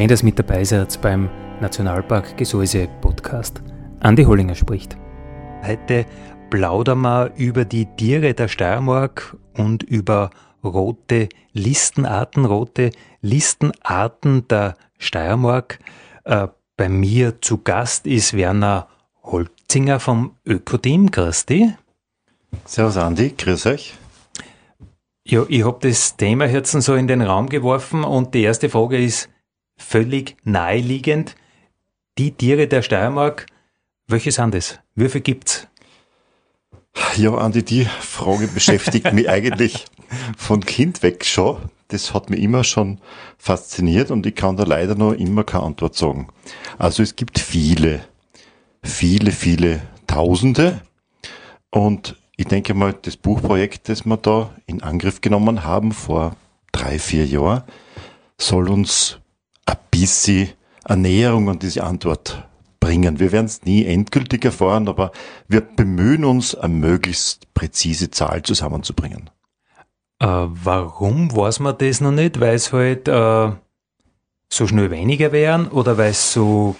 Schön, dass ihr mit dabei seid beim Nationalpark Gesäuse Podcast. Andi Hollinger spricht. Heute plaudern wir über die Tiere der Steiermark und über rote Listenarten, rote Listenarten der Steiermark. Äh, bei mir zu Gast ist Werner Holzinger vom Ökoteam. Grüß dich. Servus Andi, grüß euch. Ja, ich habe das Thema jetzt so in den Raum geworfen und die erste Frage ist, völlig naheliegend. Die Tiere der Steiermark, welche sind es? Viele gibt's? Ja, Andi, die Frage beschäftigt mich eigentlich von Kind weg schon. Das hat mich immer schon fasziniert und ich kann da leider noch immer keine Antwort sagen. Also es gibt viele, viele, viele Tausende und ich denke mal, das Buchprojekt, das wir da in Angriff genommen haben vor drei, vier Jahren, soll uns ein bisschen Ernährung und diese Antwort bringen. Wir werden es nie endgültig erfahren, aber wir bemühen uns, eine möglichst präzise Zahl zusammenzubringen. Äh, warum weiß man das noch nicht? Weil es halt äh, so schnell weniger wären oder weil es so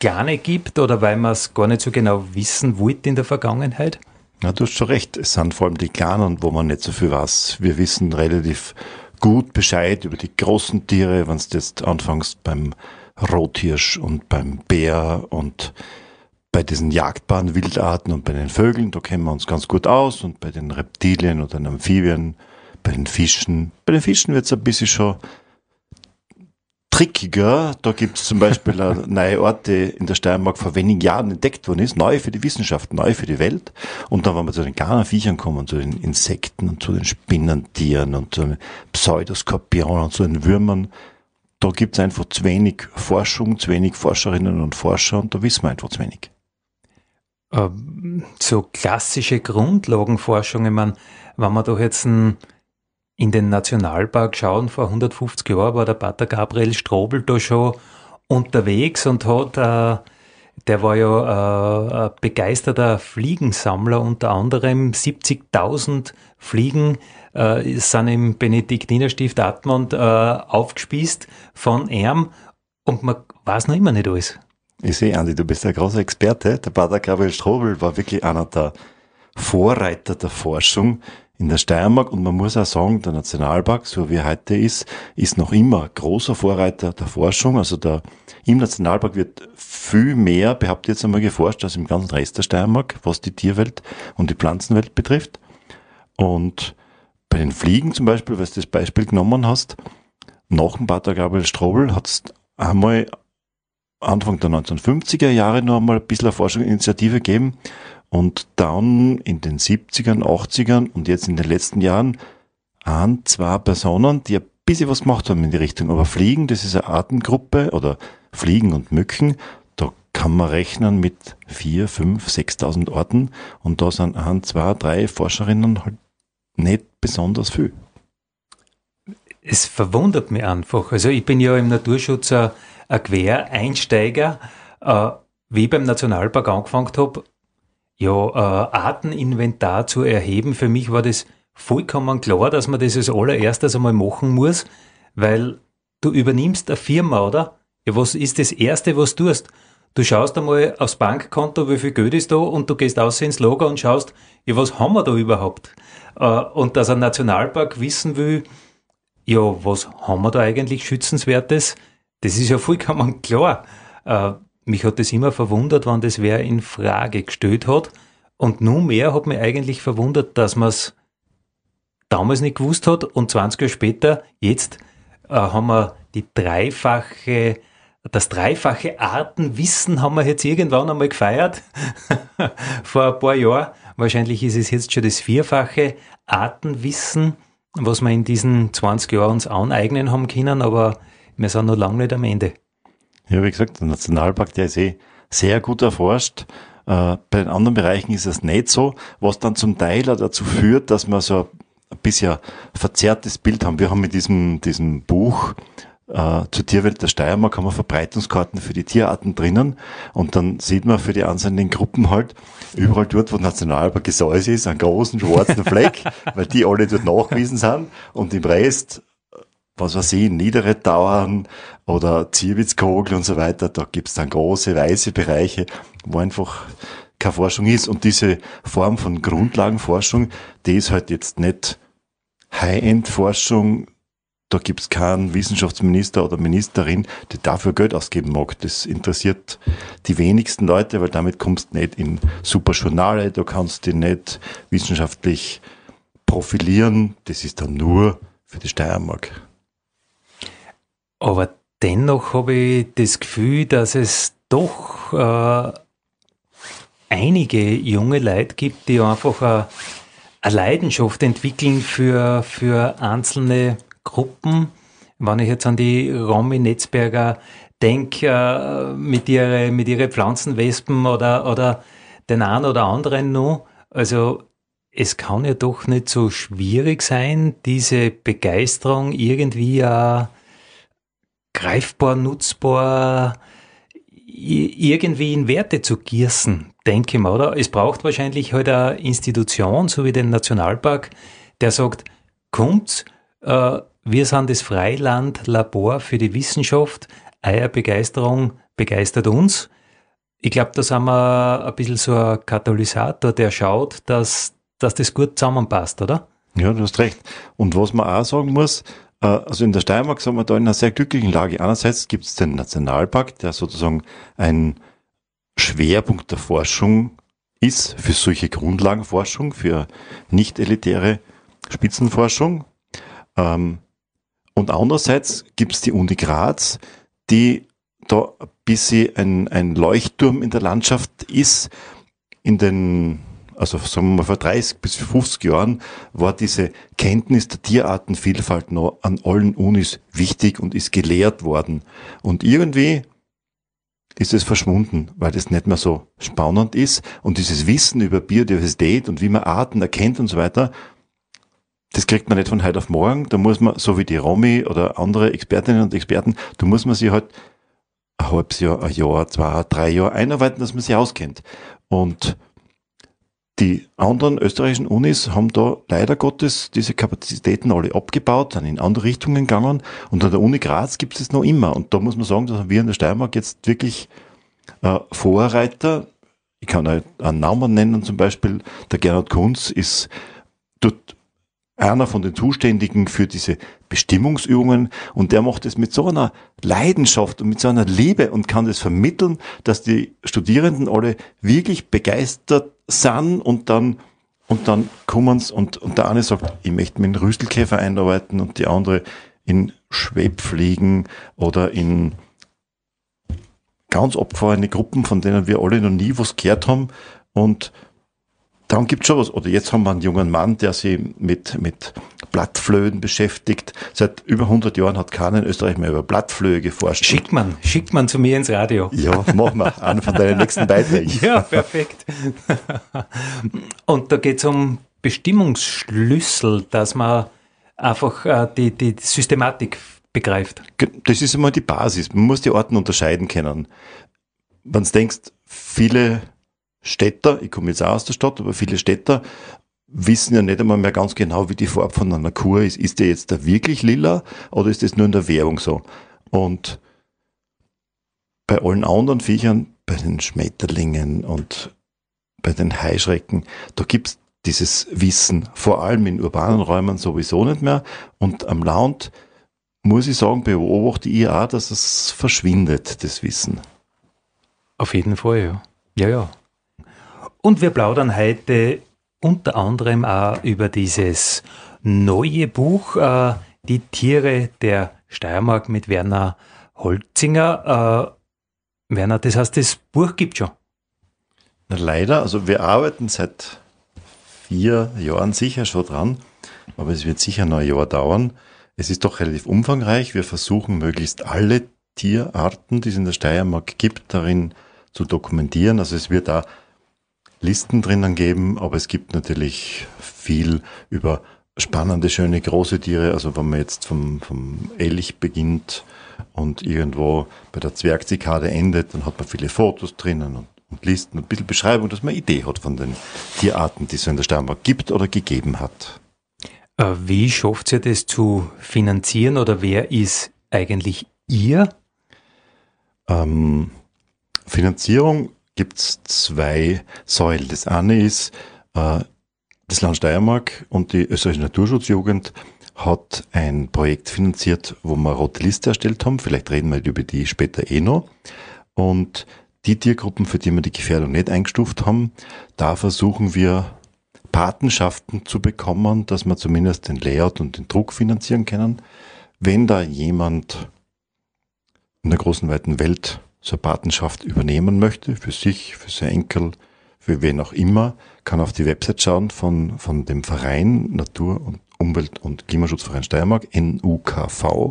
kleine gibt oder weil man es gar nicht so genau wissen wollte in der Vergangenheit? Ja, du hast schon recht. Es sind vor allem die Kleinen, wo man nicht so viel weiß. Wir wissen relativ gut Bescheid über die großen Tiere, wenn du jetzt anfängst beim Rothirsch und beim Bär und bei diesen jagdbaren Wildarten und bei den Vögeln, da kennen wir uns ganz gut aus und bei den Reptilien oder den Amphibien, bei den Fischen. Bei den Fischen wird es ein bisschen schon trickiger. Da gibt es zum Beispiel neue Orte in der Steiermark vor wenigen Jahren entdeckt worden ist, neu für die Wissenschaft, neu für die Welt. Und dann, wenn wir zu den kleinen Viechern kommen, zu den Insekten und zu den Spinnentieren und zu den Pseudoskorpionen und zu den Würmern, da gibt es einfach zu wenig Forschung, zu wenig Forscherinnen und Forscher und da wissen wir einfach zu wenig. Ähm, so klassische Grundlagenforschung, ich meine, wenn man doch jetzt ein in den Nationalpark schauen, vor 150 Jahren war der Pater Gabriel Strobel da schon unterwegs und hat, äh, der war ja äh, begeisterter Fliegensammler, unter anderem 70.000 Fliegen äh, sind im Benediktinerstift Atmund äh, aufgespießt von ihm und man weiß noch immer nicht alles. Ich sehe, Andi, du bist ein großer Experte. Der Pater Gabriel Strobel war wirklich einer der Vorreiter der Forschung in der Steiermark und man muss auch sagen, der Nationalpark, so wie er heute ist, ist noch immer großer Vorreiter der Forschung. Also der, im Nationalpark wird viel mehr, behauptet jetzt einmal, geforscht als im ganzen Rest der Steiermark, was die Tierwelt und die Pflanzenwelt betrifft. Und bei den Fliegen zum Beispiel, weil du das Beispiel genommen hast, nach dem Pater Gabriel Strobel hat es einmal Anfang der 1950er Jahre noch einmal ein bisschen eine Forschungsinitiative gegeben, und dann in den 70ern, 80ern und jetzt in den letzten Jahren an zwei Personen, die ein bisschen was gemacht haben in die Richtung. Aber Fliegen, das ist eine Artengruppe oder Fliegen und Mücken, da kann man rechnen mit vier, fünf, sechstausend Orten und da sind ein, zwei, drei Forscherinnen halt nicht besonders viel. Es verwundert mich einfach. Also ich bin ja im Naturschutz ein, ein Quereinsteiger. Äh, wie ich beim Nationalpark angefangen habe, ja, äh, Arteninventar zu erheben. Für mich war das vollkommen klar, dass man das als allererstes einmal machen muss, weil du übernimmst eine Firma, oder? Ja, was ist das Erste, was du tust? Du schaust einmal aufs Bankkonto, wie viel Geld ist da und du gehst aus ins Lager und schaust, ja, was haben wir da überhaupt? Äh, und dass ein Nationalpark wissen will, ja, was haben wir da eigentlich Schützenswertes? Das ist ja vollkommen klar. Mich hat das immer verwundert, wann das wer in Frage gestellt hat. Und nunmehr hat mich eigentlich verwundert, dass man es damals nicht gewusst hat und 20 Jahre später, jetzt äh, haben wir die dreifache das dreifache Artenwissen haben wir jetzt irgendwann einmal gefeiert, vor ein paar Jahren. Wahrscheinlich ist es jetzt schon das vierfache Artenwissen, was wir in diesen 20 Jahren uns aneignen haben können, aber wir sind noch lange nicht am Ende. Ja, wie gesagt, der Nationalpark, der ist eh sehr gut erforscht. Äh, bei den anderen Bereichen ist es nicht so, was dann zum Teil dazu führt, dass wir so ein bisschen verzerrtes Bild haben. Wir haben mit diesem, diesem Buch äh, zur Tierwelt der Steiermark haben wir Verbreitungskarten für die Tierarten drinnen und dann sieht man für die einzelnen Gruppen halt überall dort, wo Nationalpark Gesäuse ist, einen großen schwarzen Fleck, weil die alle dort nachgewiesen sind und im Rest was weiß ich, niedere Dauern oder Zierwitzkogel und so weiter, da gibt's dann große weiße Bereiche, wo einfach keine Forschung ist. Und diese Form von Grundlagenforschung, die ist halt jetzt nicht High-End-Forschung, da gibt's keinen Wissenschaftsminister oder Ministerin, die dafür Geld ausgeben mag. Das interessiert die wenigsten Leute, weil damit kommst du nicht in super Journale, du kannst dich nicht wissenschaftlich profilieren. Das ist dann nur für die Steiermark. Aber dennoch habe ich das Gefühl, dass es doch äh, einige junge Leute gibt, die einfach eine, eine Leidenschaft entwickeln für, für einzelne Gruppen. Wenn ich jetzt an die Romy Netzberger denke, äh, mit ihren mit ihre Pflanzenwespen oder, oder den einen oder anderen noch. Also es kann ja doch nicht so schwierig sein, diese Begeisterung irgendwie äh, greifbar, nutzbar, irgendwie in Werte zu gießen, denke ich mal, oder? Es braucht wahrscheinlich halt eine Institution, so wie den Nationalpark, der sagt, kommt, äh, wir sind das Freiland-Labor für die Wissenschaft, euer Begeisterung begeistert uns. Ich glaube, da sind wir ein bisschen so ein Katalysator, der schaut, dass, dass das gut zusammenpasst, oder? Ja, du hast recht. Und was man auch sagen muss, also in der Steiermark sind wir da in einer sehr glücklichen Lage. Einerseits gibt es den Nationalpark, der sozusagen ein Schwerpunkt der Forschung ist für solche Grundlagenforschung, für nicht elitäre Spitzenforschung. Ähm, und andererseits gibt es die Uni Graz, die da ein bisschen ein, ein Leuchtturm in der Landschaft ist. In den also sagen wir mal vor 30 bis 50 Jahren, war diese Kenntnis der Tierartenvielfalt noch an allen Unis wichtig und ist gelehrt worden. Und irgendwie ist es verschwunden, weil das nicht mehr so spannend ist. Und dieses Wissen über Biodiversität und wie man Arten erkennt und so weiter, das kriegt man nicht von heute auf morgen. Da muss man, so wie die Romy oder andere Expertinnen und Experten, da muss man sich halt ein halbes Jahr, ein Jahr, zwei, drei Jahre einarbeiten, dass man sich auskennt. Und die anderen österreichischen Unis haben da leider Gottes diese Kapazitäten alle abgebaut, dann in andere Richtungen gegangen und an der Uni Graz gibt es noch immer. Und da muss man sagen, dass wir in der Steiermark jetzt wirklich äh, Vorreiter, ich kann einen Namen nennen, zum Beispiel der Gernot Kunz ist dort einer von den Zuständigen für diese Bestimmungsübungen und der macht es mit so einer Leidenschaft und mit so einer Liebe und kann das vermitteln, dass die Studierenden alle wirklich begeistert sind und dann und dann kommen's und, und der eine sagt, ich möchte mit den Rüstelkäfer einarbeiten und die andere in Schwebfliegen oder in ganz abgefahrene Gruppen, von denen wir alle noch nie was gehört haben und dann gibt es schon was. Oder jetzt haben wir einen jungen Mann, der sich mit, mit Blattflöhen beschäftigt. Seit über 100 Jahren hat keiner in Österreich mehr über Blattflöhe geforscht. Schickt man, schickt man zu mir ins Radio. Ja, mach mal. Einen von deinen nächsten Beiträgen. Ja, perfekt. Und da geht es um Bestimmungsschlüssel, dass man einfach äh, die, die Systematik begreift. Das ist immer die Basis. Man muss die Orten unterscheiden können. Wenn du denkst, viele Städter, ich komme jetzt auch aus der Stadt, aber viele Städter wissen ja nicht einmal mehr ganz genau, wie die Farbe von einer Kuh ist. Ist der jetzt da wirklich lila oder ist das nur in der Werbung so? Und bei allen anderen Viechern, bei den Schmetterlingen und bei den Heuschrecken, da gibt's dieses Wissen, vor allem in urbanen Räumen sowieso nicht mehr. Und am Land, muss ich sagen, beobachte ich auch, dass es verschwindet, das Wissen. Auf jeden Fall, ja. Ja, ja. Und wir plaudern heute unter anderem auch über dieses neue Buch, äh, Die Tiere der Steiermark mit Werner Holzinger. Äh, Werner, das heißt, das Buch gibt schon. Na, leider, also wir arbeiten seit vier Jahren sicher schon dran, aber es wird sicher noch ein Jahr dauern. Es ist doch relativ umfangreich. Wir versuchen möglichst alle Tierarten, die es in der Steiermark gibt, darin zu dokumentieren. Also es wird da Listen drinnen geben, aber es gibt natürlich viel über spannende, schöne, große Tiere. Also wenn man jetzt vom, vom Elch beginnt und irgendwo bei der Zwergzikade endet, dann hat man viele Fotos drinnen und, und Listen und ein bisschen Beschreibung, dass man eine Idee hat von den Tierarten, die es in der Steiermark gibt oder gegeben hat. Äh, wie schafft ihr das zu finanzieren oder wer ist eigentlich ihr? Ähm, Finanzierung gibt es zwei Säulen. Das eine ist, äh, das Land Steiermark und die österreichische Naturschutzjugend hat ein Projekt finanziert, wo wir rote Liste erstellt haben. Vielleicht reden wir über die später eh noch. Und die Tiergruppen, für die wir die Gefährdung nicht eingestuft haben, da versuchen wir Patenschaften zu bekommen, dass wir zumindest den Layout und den Druck finanzieren können. Wenn da jemand in der großen weiten Welt eine Patenschaft übernehmen möchte, für sich, für seine Enkel, für wen auch immer, kann auf die Website schauen von, von dem Verein Natur- und Umwelt- und Klimaschutzverein Steiermark, nukv.at,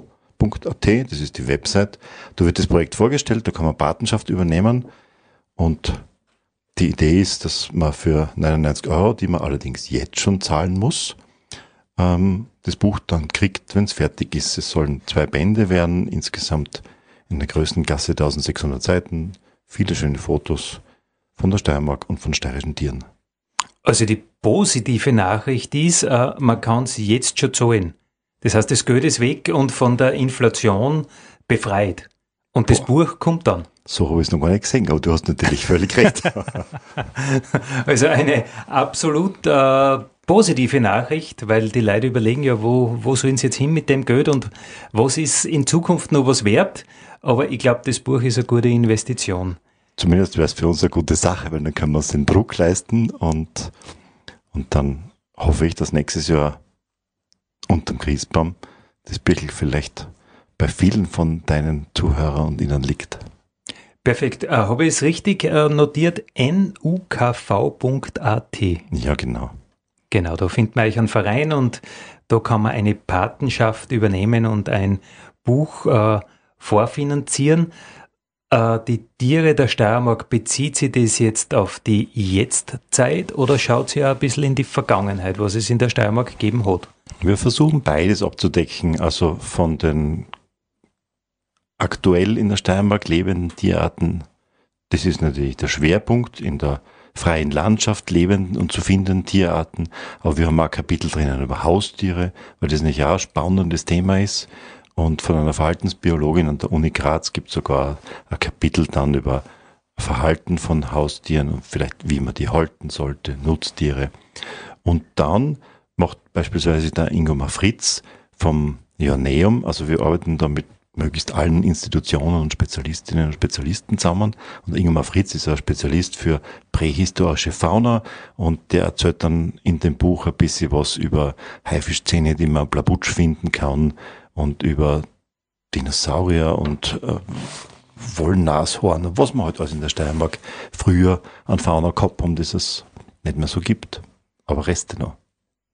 das ist die Website. Da wird das Projekt vorgestellt, da kann man Patenschaft übernehmen und die Idee ist, dass man für 99 Euro, die man allerdings jetzt schon zahlen muss, ähm, das Buch dann kriegt, wenn es fertig ist. Es sollen zwei Bände werden, insgesamt in der größten Gasse 1600 Seiten, viele schöne Fotos von der Steiermark und von steirischen Tieren. Also die positive Nachricht ist, äh, man kann es jetzt schon zahlen. Das heißt, das Geld ist weg und von der Inflation befreit. Und das Boah. Buch kommt dann. So habe ich es noch gar nicht gesehen, aber du hast natürlich völlig recht. also eine absolut äh, positive Nachricht, weil die Leute überlegen ja, wo, wo sollen sie jetzt hin mit dem Geld und was ist in Zukunft noch was wert. Aber ich glaube, das Buch ist eine gute Investition. Zumindest wäre es für uns eine gute Sache, weil dann können wir uns den Druck leisten und, und dann hoffe ich, dass nächstes Jahr unterm Christbaum das Birkel vielleicht bei vielen von deinen Zuhörern und ihnen liegt. Perfekt. Äh, habe ich es richtig äh, notiert? nukv.at. Ja, genau. Genau, da findet man euch einen Verein und da kann man eine Patenschaft übernehmen und ein Buch äh, vorfinanzieren. Äh, die Tiere der Steiermark, bezieht sie das jetzt auf die Jetztzeit oder schaut sie auch ein bisschen in die Vergangenheit, was es in der Steiermark gegeben hat? Wir versuchen beides abzudecken, also von den aktuell in der Steiermark lebenden Tierarten. Das ist natürlich der Schwerpunkt in der freien Landschaft lebenden und zu findenden Tierarten. Aber wir haben auch Kapitel drinnen über Haustiere, weil das nicht ja ein spannendes Thema ist. Und von einer Verhaltensbiologin an der Uni Graz gibt es sogar ein Kapitel dann über Verhalten von Haustieren und vielleicht wie man die halten sollte, Nutztiere. Und dann macht beispielsweise der Ingomar Fritz vom Joanneum, also wir arbeiten da mit möglichst allen Institutionen und Spezialistinnen und Spezialisten zusammen. Und Ingmar Fritz ist ein Spezialist für prähistorische Fauna und der erzählt dann in dem Buch ein bisschen was über Haifischzähne, die man Blabutsch finden kann und über Dinosaurier und äh, Wollnashorn, was man halt alles in der Steiermark früher an Fauna gehabt haben, das es nicht mehr so gibt. Aber Reste noch.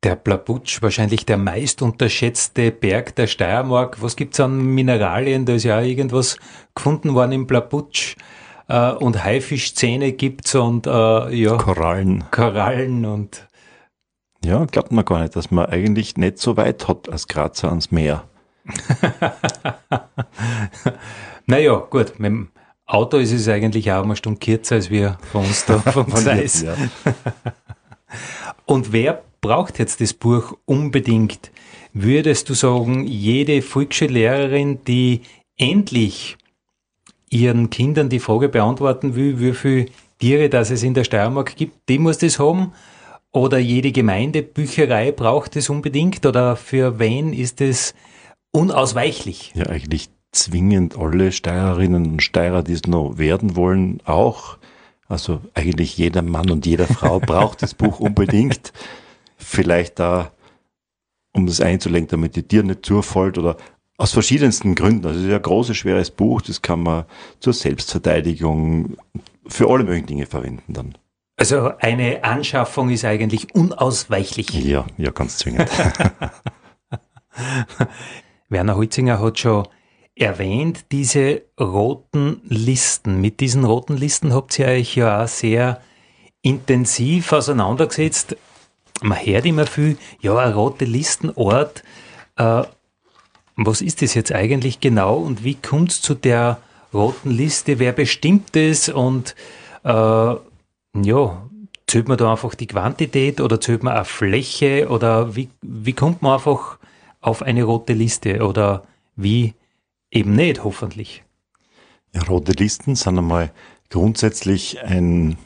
Der Blabutsch, wahrscheinlich der meist unterschätzte Berg der Steiermark. Was gibt's an Mineralien? Da ist ja auch irgendwas gefunden worden im Blabutsch. Äh, und Haifischzähne gibt's und äh, ja. Korallen. Korallen und. Ja, glaubt man gar nicht, dass man eigentlich nicht so weit hat als Grazer ans Meer. Naja, gut, mit dem Auto ist es eigentlich auch eine Stunde kürzer als wir von uns da vom Zeiss. Ja. Und wer braucht jetzt das Buch unbedingt? Würdest du sagen, jede Volksschullehrerin, die endlich ihren Kindern die Frage beantworten will, wie viele Tiere das es in der Steiermark gibt, die muss das haben? Oder jede Gemeindebücherei braucht es unbedingt? Oder für wen ist es unausweichlich? Ja, eigentlich zwingend alle Steirerinnen und Steirer, die es noch werden wollen, auch. Also eigentlich jeder Mann und jede Frau braucht das Buch unbedingt. Vielleicht da, um das einzulenken, damit die Tier nicht zufällt oder Aus verschiedensten Gründen. Also es ist ein großes, schweres Buch, das kann man zur Selbstverteidigung für alle möglichen Dinge verwenden dann. Also eine Anschaffung ist eigentlich unausweichlich. Ja, ja, ganz zwingend. Werner Holzinger hat schon erwähnt, diese roten Listen. Mit diesen roten Listen habt ihr euch ja auch sehr intensiv auseinandergesetzt. Man hört immer viel, ja, ein rote Listenort. Äh, was ist das jetzt eigentlich genau und wie kommt es zu der roten Liste? Wer bestimmt es und äh, ja, zählt man da einfach die Quantität oder zählt man eine Fläche oder wie, wie kommt man einfach auf eine rote Liste oder wie eben nicht, hoffentlich? Ja, rote Listen sind einmal grundsätzlich ein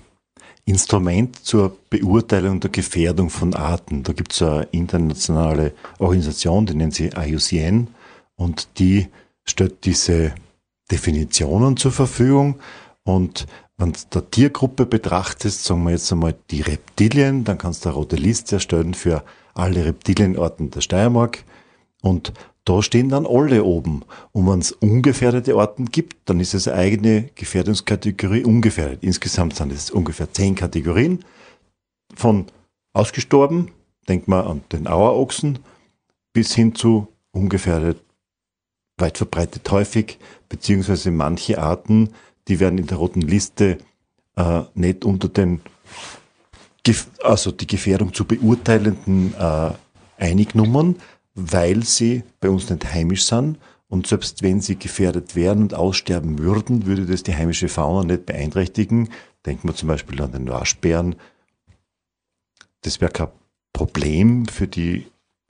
Instrument zur Beurteilung der Gefährdung von Arten. Da gibt es eine internationale Organisation, die nennt sie IUCN und die stellt diese Definitionen zur Verfügung und wenn du der Tiergruppe betrachtest, sagen wir jetzt einmal die Reptilien, dann kannst du eine rote Liste erstellen für alle Reptilienarten der Steiermark. Und da stehen dann alle oben. Und wenn es ungefährdete Arten gibt, dann ist es eine eigene Gefährdungskategorie ungefährdet. Insgesamt sind es ungefähr zehn Kategorien. Von ausgestorben, denkt man an den Auerochsen, bis hin zu ungefährdet, weit verbreitet häufig, beziehungsweise manche Arten die werden in der roten Liste äh, nicht unter den, also die Gefährdung zu beurteilenden äh, Einignummern, weil sie bei uns nicht heimisch sind. Und selbst wenn sie gefährdet wären und aussterben würden, würde das die heimische Fauna nicht beeinträchtigen. Denken wir zum Beispiel an den Waschbären. Das wäre kein Problem für die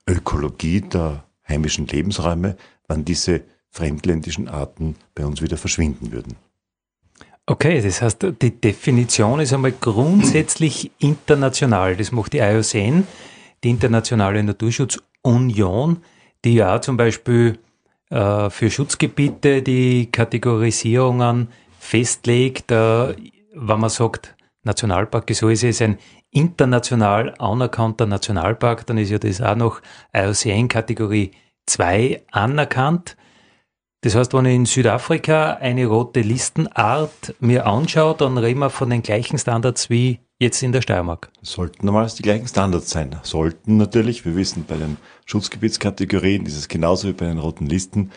Ökologie der heimischen Lebensräume, wenn diese fremdländischen Arten bei uns wieder verschwinden würden. Okay, das heißt, die Definition ist einmal grundsätzlich international. Das macht die IOCN, die Internationale Naturschutzunion, die ja zum Beispiel äh, für Schutzgebiete die Kategorisierungen festlegt. Äh, wenn man sagt, Nationalpark ist alles ist ein international anerkannter Nationalpark, dann ist ja das auch noch IOCN Kategorie 2 anerkannt. Das heißt, wenn ich in Südafrika eine rote Listenart mir anschaue, dann reden wir von den gleichen Standards wie jetzt in der Steiermark. Sollten normalerweise die gleichen Standards sein. Sollten natürlich, wir wissen, bei den Schutzgebietskategorien ist es genauso wie bei den roten Listen.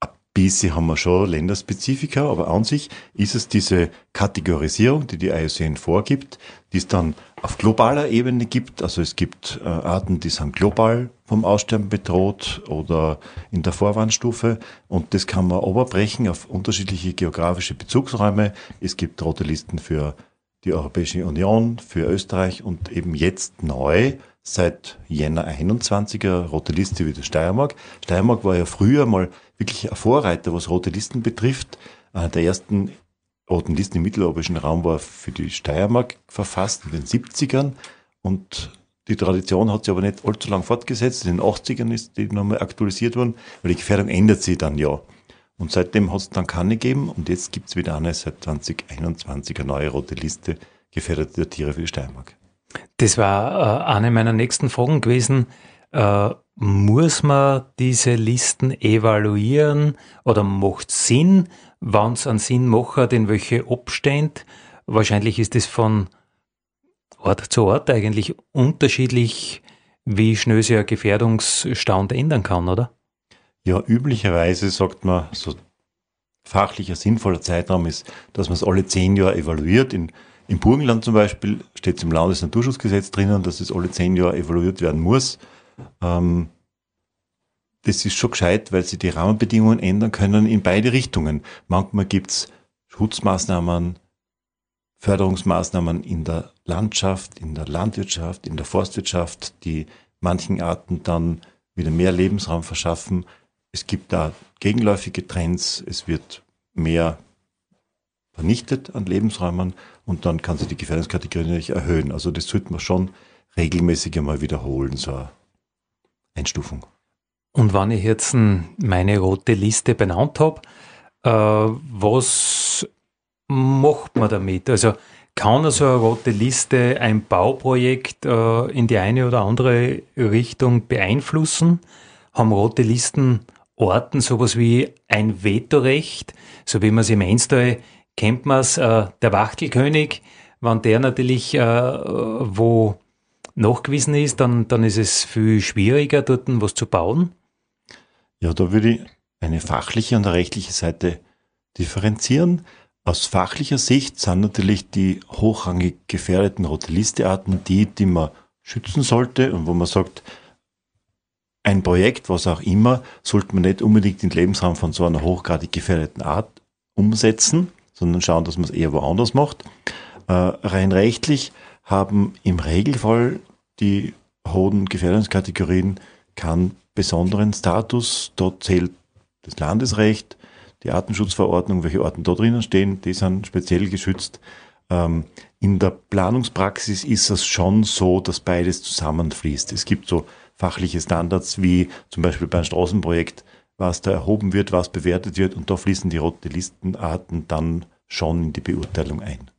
Ein bisschen haben wir schon Länderspezifika, aber an sich ist es diese Kategorisierung, die die IUCN vorgibt, die es dann auf globaler Ebene gibt. Also es gibt äh, Arten, die sind global vom Aussterben bedroht oder in der Vorwarnstufe. Und das kann man oberbrechen auf unterschiedliche geografische Bezugsräume. Es gibt rote Listen für die Europäische Union, für Österreich und eben jetzt neu seit Jänner 21er rote Liste wie der Steiermark. Steiermark war ja früher mal wirklich ein Vorreiter, was rote Listen betrifft. Einer der ersten roten Listen im mitteleuropäischen Raum war für die Steiermark verfasst in den 70ern und die Tradition hat sich aber nicht allzu lang fortgesetzt. In den 80ern ist die nochmal aktualisiert worden, weil die Gefährdung ändert sich dann ja. Und seitdem hat es dann keine gegeben und jetzt gibt es wieder eine seit 2021 eine neue rote Liste gefährdeter Tiere für die Steiermark. Das war äh, eine meiner nächsten Fragen gewesen. Äh, muss man diese Listen evaluieren oder macht Sinn? Wann es einen Sinn macht, in welche absteht? Wahrscheinlich ist es von Ort zu Ort eigentlich unterschiedlich, wie schnell sich ein Gefährdungsstand ändern kann, oder? Ja, üblicherweise sagt man, so fachlicher sinnvoller Zeitraum ist, dass man es alle zehn Jahre evaluiert. In, Im Burgenland zum Beispiel steht es im Landesnaturschutzgesetz drinnen, dass es alle zehn Jahre evaluiert werden muss. Ähm, das ist schon gescheit, weil sich die Rahmenbedingungen ändern können in beide Richtungen. Manchmal gibt es Schutzmaßnahmen, Förderungsmaßnahmen in der Landschaft, in der Landwirtschaft, in der Forstwirtschaft, die manchen Arten dann wieder mehr Lebensraum verschaffen. Es gibt da gegenläufige Trends, es wird mehr vernichtet an Lebensräumen und dann kann sich die Gefährdungskategorie natürlich erhöhen. Also das sollte man schon regelmäßig einmal wiederholen, so eine Einstufung. Und wenn ich jetzt meine rote Liste benannt habe, äh, was macht man damit? Also kann so eine rote Liste ein Bauprojekt äh, in die eine oder andere Richtung beeinflussen? Haben rote Listen Orten sowas wie ein Vetorecht, so wie man es im Einstal kennt man äh, der Wachtelkönig, wenn der natürlich äh, wo nachgewiesen ist, dann, dann ist es viel schwieriger, dort was zu bauen. Ja, da würde ich eine fachliche und eine rechtliche Seite differenzieren. Aus fachlicher Sicht sind natürlich die hochrangig gefährdeten Rote Listearten die, die man schützen sollte und wo man sagt, ein Projekt, was auch immer, sollte man nicht unbedingt den Lebensraum von so einer hochgradig gefährdeten Art umsetzen, sondern schauen, dass man es eher woanders macht. Äh, rein rechtlich haben im Regelfall die hohen Gefährdungskategorien keinen besonderen Status. Dort zählt das Landesrecht, die Artenschutzverordnung, welche Arten da drinnen stehen, die sind speziell geschützt. Ähm, in der Planungspraxis ist es schon so, dass beides zusammenfließt. Es gibt so fachliche Standards wie zum Beispiel beim Straßenprojekt, was da erhoben wird, was bewertet wird und da fließen die rote Listenarten dann schon in die Beurteilung ein.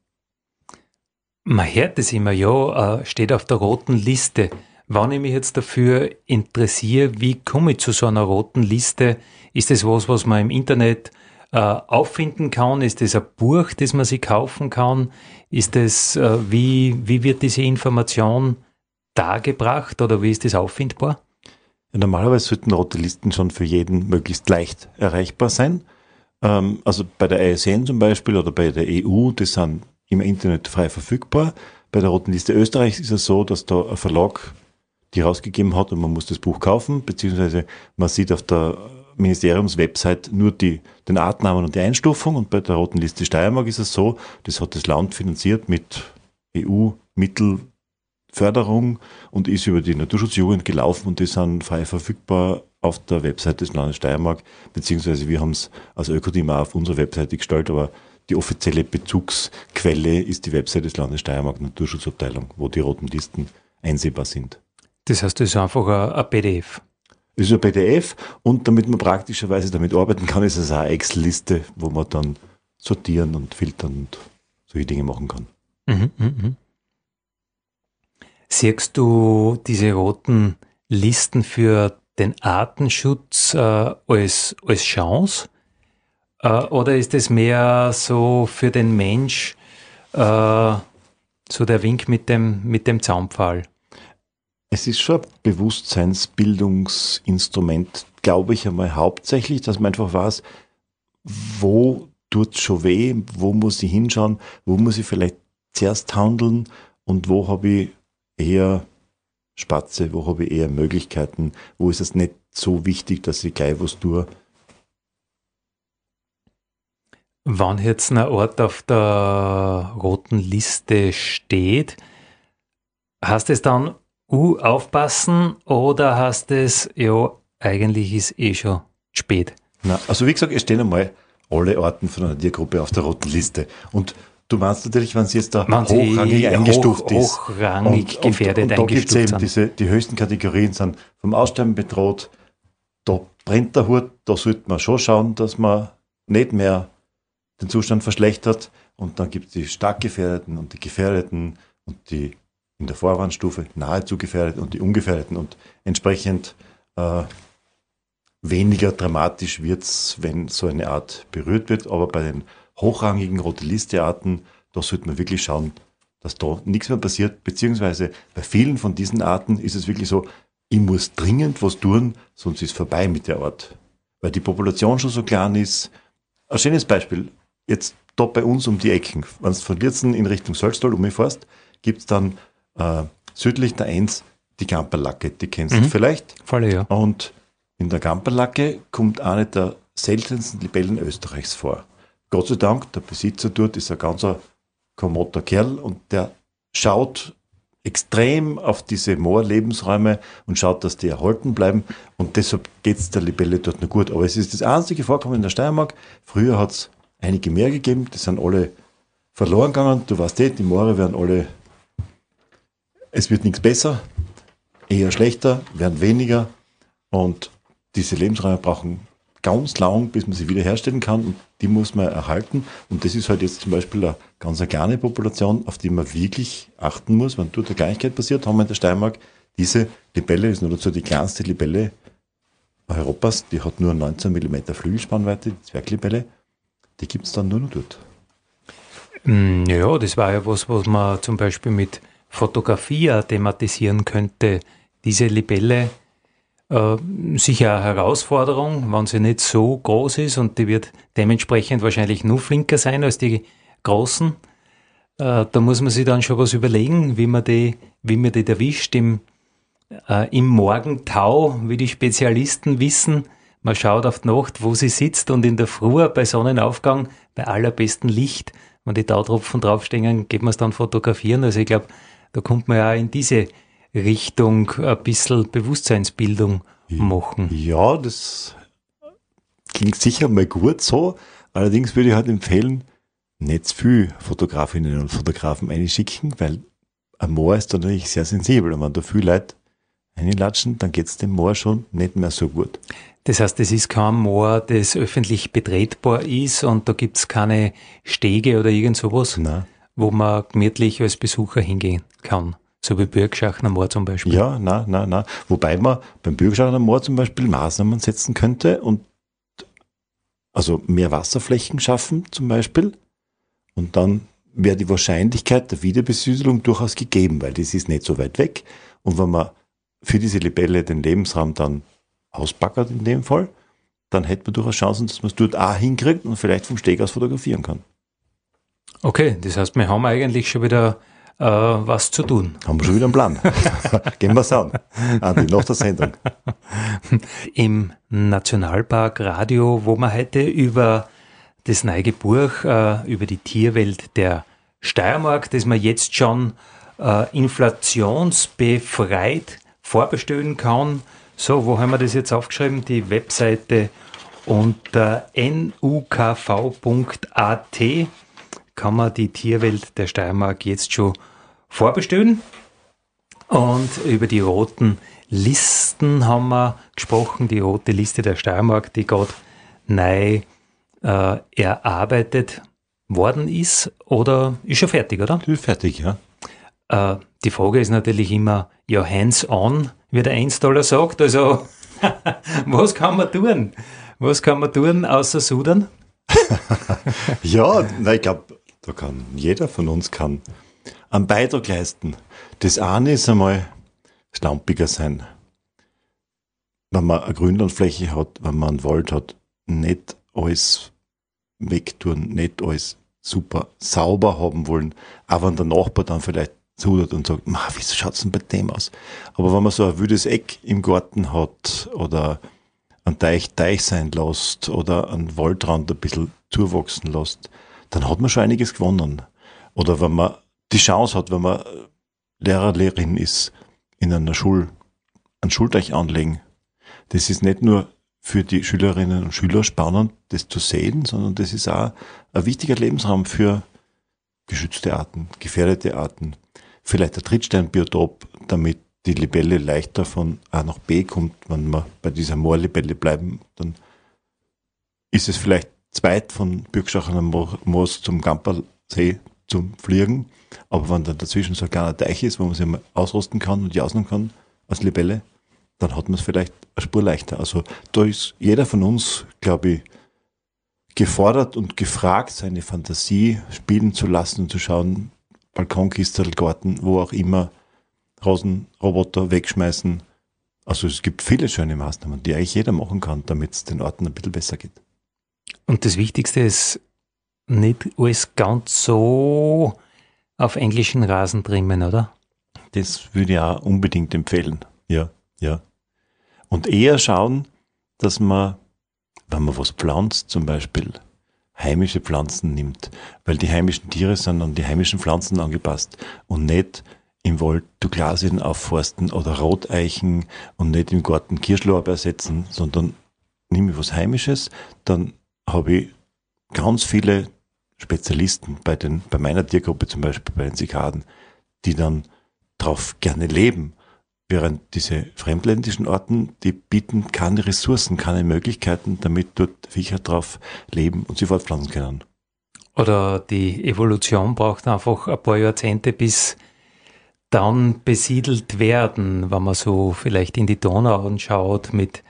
Man hört es immer, ja, äh, steht auf der roten Liste. Wenn ich mich jetzt dafür interessiere, wie komme ich zu so einer roten Liste? Ist das was, was man im Internet äh, auffinden kann? Ist das ein Buch, das man sich kaufen kann? Ist das, äh, wie, wie wird diese Information dargebracht oder wie ist das auffindbar? Ja, normalerweise sollten rote Listen schon für jeden möglichst leicht erreichbar sein. Ähm, also bei der ISN zum Beispiel oder bei der EU, die sind im Internet frei verfügbar. Bei der Roten Liste Österreichs ist es so, dass da ein Verlag die rausgegeben hat und man muss das Buch kaufen, beziehungsweise man sieht auf der Ministeriumswebsite nur die, den Artnamen und die Einstufung und bei der Roten Liste Steiermark ist es so, das hat das Land finanziert mit EU-Mittel Förderung und ist über die Naturschutzjugend gelaufen und die sind frei verfügbar auf der Website des Landes Steiermark, beziehungsweise wir haben es als Ökoteam auch auf unserer Webseite gestellt, aber die offizielle Bezugsquelle ist die Website des Landes Steiermark Naturschutzabteilung, wo die roten Listen einsehbar sind. Das heißt, das ist einfach ein PDF. Das ist ein PDF und damit man praktischerweise damit arbeiten kann, ist es eine Excel-Liste, wo man dann sortieren und filtern und solche Dinge machen kann. Mhm, mh, mh. Siehst du diese roten Listen für den Artenschutz äh, als, als Chance? Äh, oder ist es mehr so für den Mensch äh, so der Wink mit dem, mit dem Zaunpfahl? Es ist schon ein Bewusstseinsbildungsinstrument, glaube ich einmal hauptsächlich, dass man einfach weiß, wo tut es schon weh, wo muss ich hinschauen, wo muss ich vielleicht zuerst handeln und wo habe ich eher Spatze, wo habe ich eher Möglichkeiten, wo ist es nicht so wichtig, dass ich gleich was tue. Wann jetzt ein Ort auf der roten Liste steht, hast es dann uh, aufpassen oder hast es, ja, eigentlich ist eh schon spät? Na, also wie gesagt, es stehen einmal alle Orten von einer Tiergruppe auf der roten Liste. Und Du meinst natürlich, wenn sie jetzt da wenn hochrangig eingestuft hoch, ist. Hochrangig und, gefährdet und, und, und da gibt es eben diese, die höchsten Kategorien sind vom Aussterben bedroht, da brennt der Hut, da sollte man schon schauen, dass man nicht mehr den Zustand verschlechtert. Und dann gibt es die stark Gefährdeten und die Gefährdeten und die in der Vorwarnstufe nahezu Gefährdeten und die Ungefährdeten. Und entsprechend äh, weniger dramatisch wird es, wenn so eine Art berührt wird. Aber bei den hochrangigen rote Listearten, da sollte man wirklich schauen, dass da nichts mehr passiert, beziehungsweise bei vielen von diesen Arten ist es wirklich so, ich muss dringend was tun, sonst ist vorbei mit der Art. Weil die Population schon so klein ist. Ein schönes Beispiel, jetzt da bei uns um die Ecken, wenn du von Lierzen in Richtung Salztal umfährst, gibt es dann äh, südlich der Eins die Gamperlacke, die kennst mhm. du vielleicht. Voll, ja. Und in der Gamperlacke kommt eine der seltensten Libellen Österreichs vor. Gott sei Dank, der Besitzer dort ist ein ganz kommoder Kerl und der schaut extrem auf diese Moorlebensräume und schaut, dass die erhalten bleiben. Und deshalb geht es der Libelle dort noch gut. Aber es ist das einzige Vorkommen in der Steiermark. Früher hat es einige mehr gegeben, die sind alle verloren gegangen. Du weißt eh, die Moore werden alle, es wird nichts besser, eher schlechter, werden weniger. Und diese Lebensräume brauchen ganz lang, bis man sie wiederherstellen kann und die muss man erhalten. Und das ist halt jetzt zum Beispiel eine ganz eine kleine Population, auf die man wirklich achten muss. Wenn dort eine Kleinigkeit passiert, haben wir in der Steiermark diese Libelle, ist nur dazu die kleinste Libelle Europas, die hat nur 19 mm Flügelspannweite, die Zwerglibelle, die gibt es dann nur noch dort. Mm, ja, das war ja was, was man zum Beispiel mit Fotografie thematisieren könnte. Diese Libelle äh, sicher eine Herausforderung, wenn sie nicht so groß ist und die wird dementsprechend wahrscheinlich nur flinker sein als die großen. Äh, da muss man sich dann schon was überlegen, wie man die, wie man die erwischt im, äh, im Morgentau, wie die Spezialisten wissen. Man schaut auf die Nacht, wo sie sitzt und in der Früh bei Sonnenaufgang bei allerbestem Licht, wenn die Tautropfen draufstehen, geht man es dann fotografieren. Also ich glaube, da kommt man ja in diese Richtung ein bisschen Bewusstseinsbildung machen. Ja, das klingt sicher mal gut so. Allerdings würde ich halt empfehlen, nicht zu viel Fotografinnen und Fotografen einschicken, weil ein Moor ist dann natürlich sehr sensibel. Und wenn da viele Leute reinlatschen, dann geht es dem Moor schon nicht mehr so gut. Das heißt, es ist kein Moor, das öffentlich betretbar ist und da gibt es keine Stege oder irgend sowas, Nein. Wo man gemütlich als Besucher hingehen kann. So wie Bürgschachner Moor zum Beispiel. Ja, nein, nein, nein. Wobei man beim Bürgschachner Moor zum Beispiel Maßnahmen setzen könnte und also mehr Wasserflächen schaffen zum Beispiel. Und dann wäre die Wahrscheinlichkeit der Wiederbesiedelung durchaus gegeben, weil das ist nicht so weit weg. Und wenn man für diese Libelle den Lebensraum dann auspackert in dem Fall, dann hätte man durchaus Chancen, dass man es dort auch hinkriegt und vielleicht vom Steg aus fotografieren kann. Okay, das heißt, wir haben eigentlich schon wieder äh, was zu tun. Haben wir schon wieder einen Plan. Gehen wir es an. Andi, nach der Sendung. Im Nationalpark Radio, wo wir heute über das Neigeburg, äh, über die Tierwelt der Steiermark, das man jetzt schon äh, inflationsbefreit vorbestellen kann, so, wo haben wir das jetzt aufgeschrieben? Die Webseite unter nukv.at kann man die Tierwelt der Steiermark jetzt schon vorbestellen. Und über die roten Listen haben wir gesprochen, die rote Liste der Steiermark, die gerade neu äh, erarbeitet worden ist oder ist schon fertig, oder? Die ist fertig, ja. Äh, die Frage ist natürlich immer, ja, hands-on, wie der Einstaller sagt. Also, was kann man tun? Was kann man tun außer Sudern? ja, na, ich glaube, da kann jeder von uns kann einen Beitrag leisten. Das eine ist einmal stampiger sein. Wenn man eine Grünlandfläche hat, wenn man einen Wald hat, nicht alles wegtun, nicht alles super sauber haben wollen, auch wenn der Nachbar dann vielleicht zudert und sagt, wieso schaut es denn bei dem aus? Aber wenn man so ein wüdes Eck im Garten hat oder ein Teich Teich sein lässt oder einen Waldrand ein bisschen zuwachsen lässt, dann hat man schon einiges gewonnen. Oder wenn man die Chance hat, wenn man Lehrer, Lehrerin ist, in einer Schule einen Schulteich anlegen. Das ist nicht nur für die Schülerinnen und Schüler spannend, das zu sehen, sondern das ist auch ein wichtiger Lebensraum für geschützte Arten, gefährdete Arten, vielleicht ein Trittsteinbiotop, damit die Libelle leichter von A nach B kommt. Wenn wir bei dieser Moorlibelle bleiben, dann ist es vielleicht zweit von Bürgschachener Moos zum Gampersee zum Fliegen. Aber wenn dann dazwischen so ein kleiner Teich ist, wo man sich mal ausrüsten kann und jausen kann als Libelle, dann hat man es vielleicht eine Spur leichter. Also da ist jeder von uns, glaube ich, gefordert und gefragt, seine Fantasie spielen zu lassen und zu schauen, Balkonkistel, Garten, wo auch immer, Rosenroboter wegschmeißen. Also es gibt viele schöne Maßnahmen, die eigentlich jeder machen kann, damit es den Orten ein bisschen besser geht. Und das Wichtigste ist nicht alles ganz so auf englischen Rasen trimmen, oder? Das würde ich auch unbedingt empfehlen. Ja, ja. Und eher schauen, dass man, wenn man was pflanzt zum Beispiel, heimische Pflanzen nimmt, weil die heimischen Tiere sind an die heimischen Pflanzen angepasst und nicht im Wald Douglasien aufforsten oder Roteichen und nicht im Garten Kirschlorbeer setzen, sondern nehme ich was Heimisches, dann habe ich ganz viele Spezialisten bei, den, bei meiner Tiergruppe zum Beispiel, bei den Zikaden, die dann drauf gerne leben. Während diese fremdländischen Orten, die bieten keine Ressourcen, keine Möglichkeiten, damit dort Viecher drauf leben und sie fortpflanzen können. Oder die Evolution braucht einfach ein paar Jahrzehnte, bis dann besiedelt werden, wenn man so vielleicht in die Donau anschaut mit,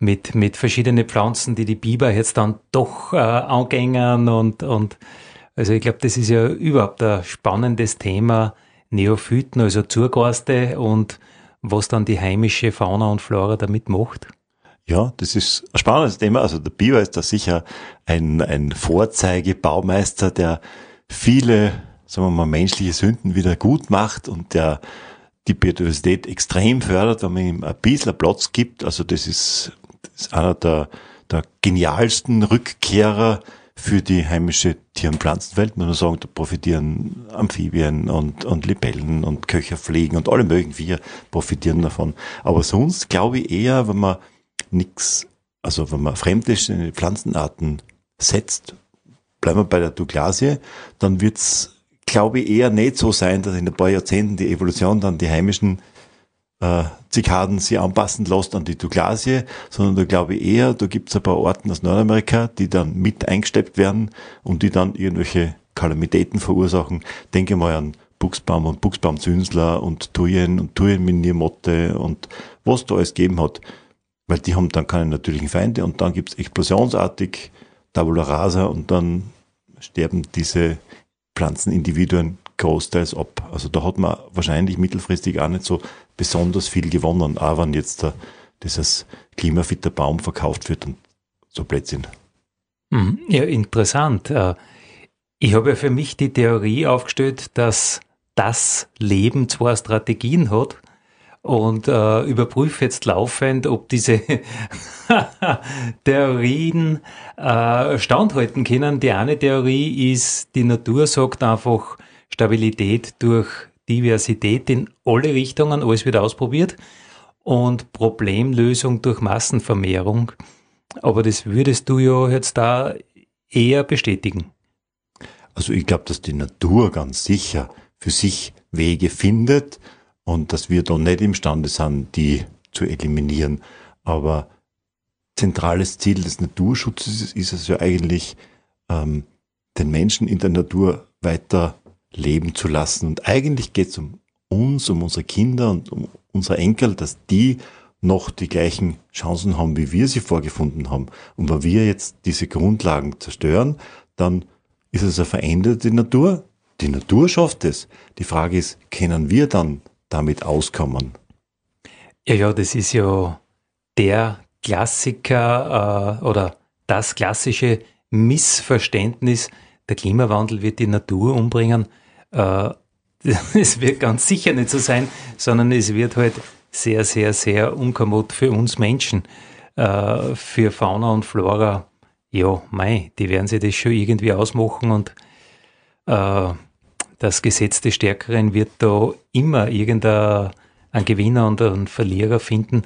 mit, mit verschiedenen Pflanzen, die die Biber jetzt dann doch äh, angängen und, und also ich glaube, das ist ja überhaupt ein spannendes Thema, Neophyten, also Zurgaste und was dann die heimische Fauna und Flora damit macht. Ja, das ist ein spannendes Thema. Also der Biber ist da sicher ein, ein Vorzeigebaumeister, der viele, sagen wir mal, menschliche Sünden wieder gut macht und der die Biodiversität extrem fördert, wenn man ihm ein bisschen Platz gibt. Also das ist, ist einer der, der genialsten Rückkehrer für die heimische Tier- und Pflanzenwelt. Man muss sagen, da profitieren Amphibien und, und Libellen und Köcherfliegen und alle möglichen Viecher profitieren davon. Aber sonst glaube ich eher, wenn man nichts, also wenn man fremde Pflanzenarten setzt, bleiben wir bei der Douglasie, dann wird's, glaube ich, eher nicht so sein, dass in ein paar Jahrzehnten die Evolution dann die heimischen äh, Zikaden sie anpassen lässt an die Douglasie, sondern da glaube ich eher, da gibt es ein paar Orten aus Nordamerika, die dann mit eingesteppt werden und die dann irgendwelche Kalamitäten verursachen. Denke mal an Buchsbaum und Buchsbaumzünsler und Thujen und Thujenminiermotte und was da alles gegeben hat. Weil die haben dann keine natürlichen Feinde und dann gibt's explosionsartig Tabula rasa und dann sterben diese Pflanzenindividuen großteils ab. Also da hat man wahrscheinlich mittelfristig auch nicht so besonders viel gewonnen, auch wenn jetzt da dieses klimafitter Baum verkauft wird und so Blödsinn. Mhm. Ja, interessant. Äh, ich habe ja für mich die Theorie aufgestellt, dass das Leben zwei Strategien hat und äh, überprüfe jetzt laufend, ob diese Theorien äh, standhalten können. Die eine Theorie ist, die Natur sagt einfach Stabilität durch Diversität in alle Richtungen, alles wird ausprobiert und Problemlösung durch Massenvermehrung. Aber das würdest du ja jetzt da eher bestätigen. Also ich glaube, dass die Natur ganz sicher für sich Wege findet und dass wir da nicht imstande sind, die zu eliminieren. Aber zentrales Ziel des Naturschutzes ist es ja eigentlich, ähm, den Menschen in der Natur weiter leben zu lassen. Und eigentlich geht es um uns, um unsere Kinder und um unsere Enkel, dass die noch die gleichen Chancen haben, wie wir sie vorgefunden haben. Und wenn wir jetzt diese Grundlagen zerstören, dann ist es eine veränderte Natur. Die Natur schafft es. Die Frage ist, können wir dann damit auskommen? Ja, ja, das ist ja der Klassiker äh, oder das klassische Missverständnis, der Klimawandel wird die Natur umbringen. Äh, es wird ganz sicher nicht so sein, sondern es wird halt sehr, sehr, sehr unkommod für uns Menschen. Äh, für Fauna und Flora, ja, mei, die werden sich das schon irgendwie ausmachen und äh, das Gesetz des Stärkeren wird da immer irgendein Gewinner und einen Verlierer finden.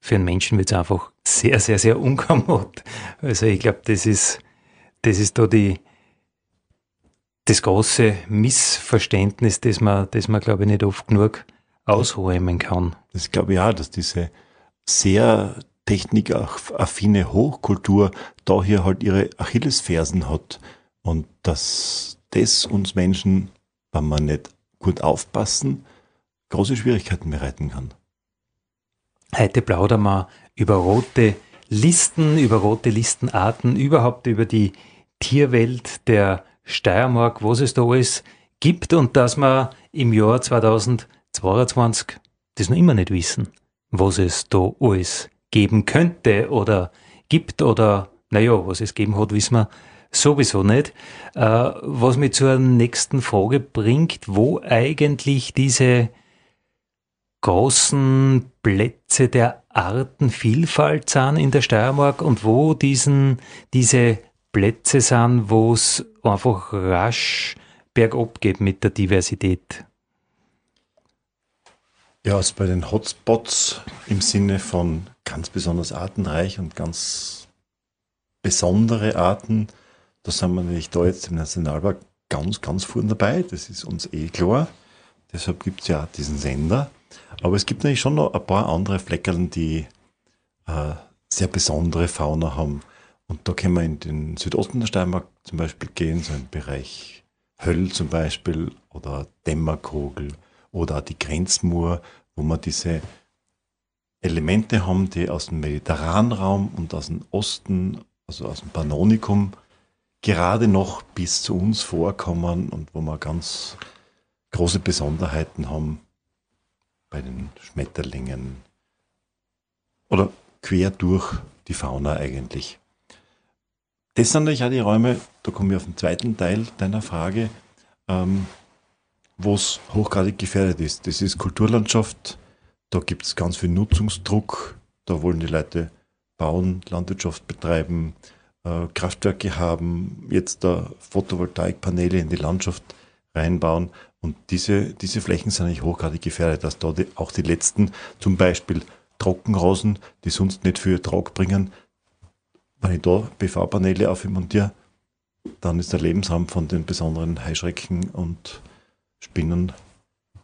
Für einen Menschen wird es einfach sehr, sehr, sehr unkommod. Also ich glaube, das ist, das ist da die, das große Missverständnis, das man, das man glaube ich, nicht oft genug ausräumen kann. Das glaube ich auch, dass diese sehr technikaffine Hochkultur da hier halt ihre Achillesfersen hat und dass das uns Menschen, wenn man nicht gut aufpassen, große Schwierigkeiten bereiten kann. Heute plaudern wir über rote Listen, über rote Listenarten, überhaupt über die Tierwelt der Steiermark, was es da alles gibt und dass wir im Jahr 2022 das noch immer nicht wissen, was es da alles geben könnte oder gibt oder naja, was es geben hat, wissen wir sowieso nicht. Äh, was mich zur nächsten Frage bringt, wo eigentlich diese großen Plätze der Artenvielfalt sind in der Steiermark und wo diesen, diese Plätze sind, wo es einfach rasch bergab geht mit der Diversität. Ja, also bei den Hotspots im Sinne von ganz besonders artenreich und ganz besondere Arten, da sind wir natürlich da jetzt im Nationalpark ganz, ganz vorne dabei. Das ist uns eh klar. Deshalb gibt es ja diesen Sender. Aber es gibt natürlich schon noch ein paar andere Fleckerl, die äh, sehr besondere Fauna haben. Und da können wir in den Südosten der Steiermark zum Beispiel gehen, so im Bereich Höll zum Beispiel oder Dämmerkogel oder die Grenzmur, wo man diese Elemente haben, die aus dem mediterranen Raum und aus dem Osten, also aus dem Pannonikum, gerade noch bis zu uns vorkommen und wo wir ganz große Besonderheiten haben bei den Schmetterlingen oder quer durch die Fauna eigentlich. Das sind natürlich auch die Räume, da kommen wir auf den zweiten Teil deiner Frage, ähm, wo es hochgradig gefährdet ist. Das ist Kulturlandschaft, da gibt es ganz viel Nutzungsdruck, da wollen die Leute bauen, Landwirtschaft betreiben, äh, Kraftwerke haben, jetzt da Photovoltaikpaneele in die Landschaft reinbauen. Und diese, diese Flächen sind eigentlich hochgradig gefährdet, dass da die, auch die letzten, zum Beispiel Trockenrosen, die sonst nicht für Trag bringen, wenn ich da PV-Paneele aufmontiere, dann ist der Lebensraum von den besonderen Heuschrecken und Spinnen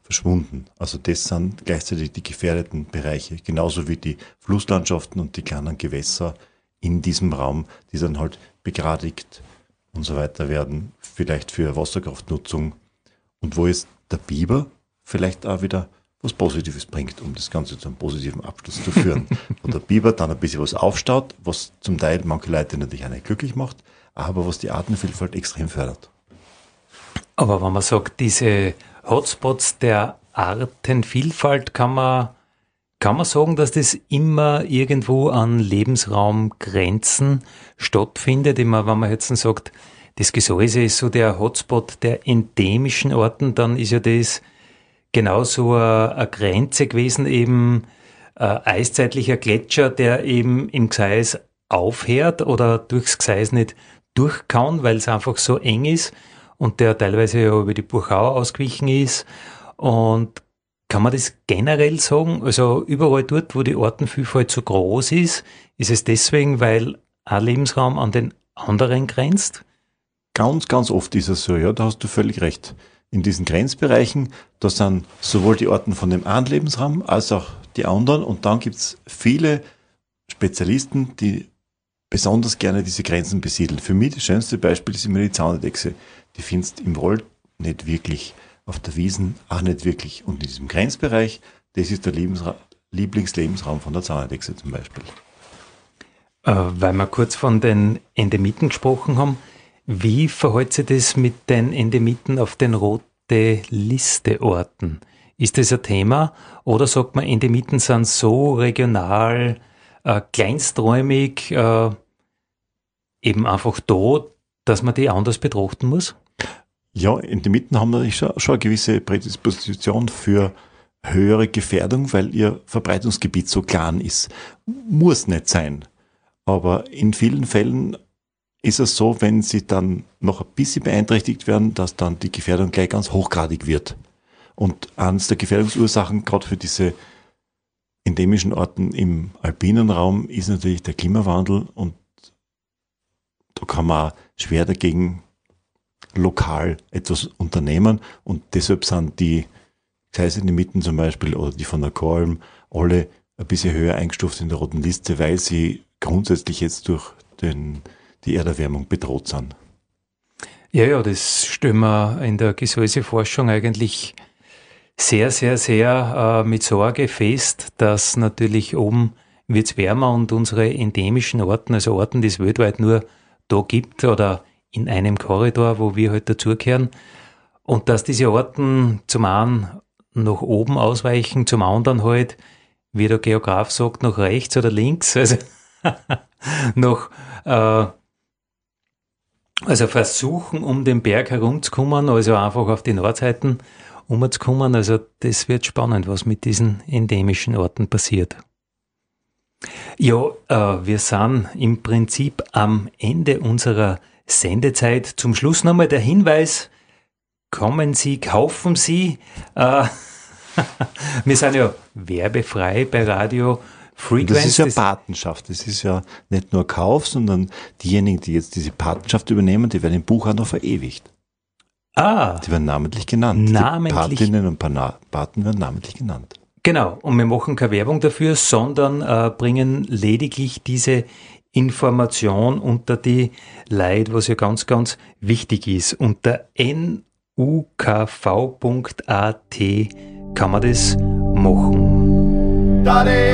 verschwunden. Also das sind gleichzeitig die gefährdeten Bereiche, genauso wie die Flusslandschaften und die kleinen Gewässer in diesem Raum, die dann halt begradigt und so weiter werden, vielleicht für Wasserkraftnutzung und wo es der Biber vielleicht auch wieder was Positives bringt, um das Ganze zu einem positiven Abschluss zu führen. Und der Biber dann ein bisschen was aufstaut, was zum Teil manche Leute natürlich auch nicht glücklich macht, aber was die Artenvielfalt extrem fördert. Aber wenn man sagt, diese Hotspots der Artenvielfalt, kann man, kann man sagen, dass das immer irgendwo an Lebensraumgrenzen stattfindet? Immer, wenn man jetzt sagt, das Gesäuse ist so der Hotspot der endemischen Orten, dann ist ja das genauso eine Grenze gewesen, eben ein eiszeitlicher Gletscher, der eben im Gseis aufhört oder durchs Gseis nicht durchkauen, weil es einfach so eng ist und der teilweise ja über die Burchau ausgewichen ist. Und kann man das generell sagen? Also überall dort, wo die Artenvielfalt so groß ist, ist es deswegen, weil ein Lebensraum an den anderen grenzt? Ganz, ganz oft ist es so, ja, da hast du völlig recht. In diesen Grenzbereichen, da sind sowohl die Orten von dem einen Lebensraum als auch die anderen und dann gibt es viele Spezialisten, die besonders gerne diese Grenzen besiedeln. Für mich das schönste Beispiel ist immer die Zaunerdechse. Die findest im Wald nicht wirklich, auf der Wiesen auch nicht wirklich. Und in diesem Grenzbereich, das ist der Lebensra Lieblingslebensraum von der Zaunerdechse zum Beispiel. Äh, weil wir kurz von den Endemiten gesprochen haben, wie verhält sich das mit den Endemiten auf den rote Liste Orten? Ist das ein Thema oder sagt man, Endemiten sind so regional, äh, kleinsträumig, äh, eben einfach da, dass man die anders betrachten muss? Ja, Endemiten haben natürlich schon, schon eine gewisse Prädisposition für höhere Gefährdung, weil ihr Verbreitungsgebiet so klein ist. Muss nicht sein. Aber in vielen Fällen ist es so, wenn sie dann noch ein bisschen beeinträchtigt werden, dass dann die Gefährdung gleich ganz hochgradig wird. Und eines der Gefährdungsursachen, gerade für diese endemischen Orten im alpinen Raum, ist natürlich der Klimawandel und da kann man schwer dagegen lokal etwas unternehmen und deshalb sind die Geiselmitten zum Beispiel oder die von der Koralm alle ein bisschen höher eingestuft in der roten Liste, weil sie grundsätzlich jetzt durch den die Erderwärmung bedroht sind. Ja, ja, das stellen wir in der Gesäuseforschung eigentlich sehr, sehr, sehr äh, mit Sorge fest, dass natürlich oben wird es wärmer und unsere endemischen Orten, also Orten, die es weltweit nur da gibt oder in einem Korridor, wo wir halt dazugehören, und dass diese Orten zum einen nach oben ausweichen, zum anderen halt, wie der Geograf sagt, nach rechts oder links, also nach äh, also versuchen, um den Berg herumzukommen, also einfach auf die Nordseiten umzukommen. Also das wird spannend, was mit diesen endemischen Orten passiert. Ja, äh, wir sind im Prinzip am Ende unserer Sendezeit. Zum Schluss nochmal der Hinweis, kommen Sie, kaufen Sie. Äh, wir sind ja werbefrei bei Radio Frequenz. Das ist ja Patenschaft. Das ist ja nicht nur Kauf, sondern diejenigen, die jetzt diese Patenschaft übernehmen, die werden im Buch auch noch verewigt. Ah. Die werden namentlich genannt. Namentlich. Die Patinnen und Paten werden namentlich genannt. Genau. Und wir machen keine Werbung dafür, sondern äh, bringen lediglich diese Information unter die Leid, was ja ganz, ganz wichtig ist. Unter nukv.at kann man das machen. Daddy,